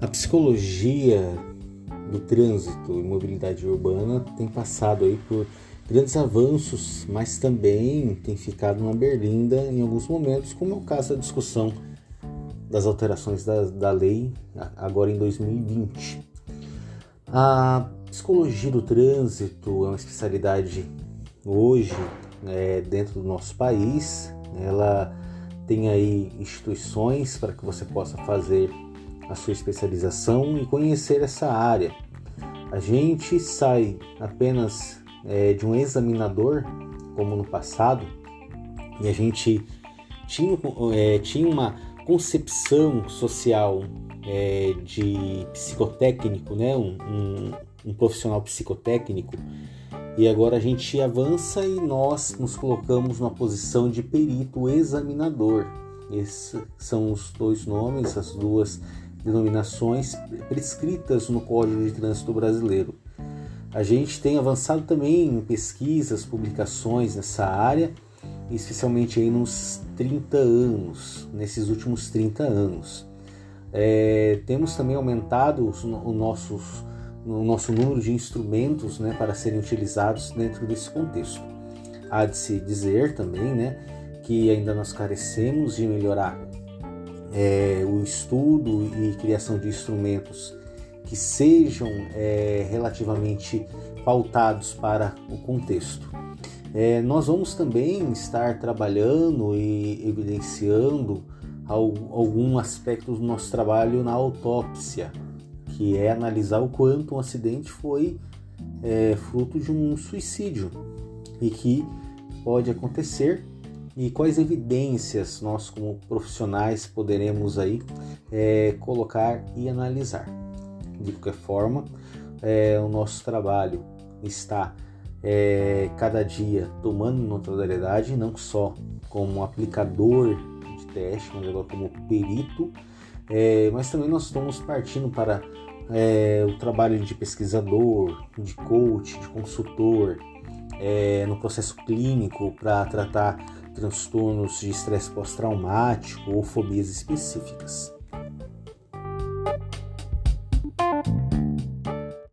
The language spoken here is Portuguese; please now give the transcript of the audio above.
A psicologia do trânsito e mobilidade urbana tem passado aí por grandes avanços, mas também tem ficado na berlinda em alguns momentos, como é o caso da discussão das alterações da, da lei agora em 2020. A psicologia do trânsito é uma especialidade hoje é, dentro do nosso país. Ela tem aí instituições para que você possa fazer a sua especialização e conhecer essa área. A gente sai apenas é, de um examinador, como no passado, e a gente tinha, é, tinha uma concepção social é, de psicotécnico, né? Um, um, um, profissional psicotécnico, e agora a gente avança e nós nos colocamos na posição de perito examinador. Esses são os dois nomes, as duas denominações prescritas no Código de Trânsito Brasileiro. A gente tem avançado também em pesquisas, publicações nessa área, especialmente aí nos 30 anos, nesses últimos 30 anos. É, temos também aumentado o nosso, o nosso número de instrumentos né, para serem utilizados dentro desse contexto. Há de se dizer também né, que ainda nós carecemos de melhorar é, o estudo e criação de instrumentos que sejam é, relativamente pautados para o contexto. É, nós vamos também estar trabalhando e evidenciando algum aspecto do nosso trabalho na autópsia, que é analisar o quanto um acidente foi é, fruto de um suicídio e que pode acontecer e quais evidências nós como profissionais poderemos aí é, colocar e analisar. De qualquer forma, é, o nosso trabalho está é, cada dia tomando notoriedade, não só como aplicador de teste, mas agora como perito, é, mas também nós estamos partindo para é, o trabalho de pesquisador, de coach, de consultor, é, no processo clínico para tratar transtornos de estresse pós-traumático ou fobias específicas.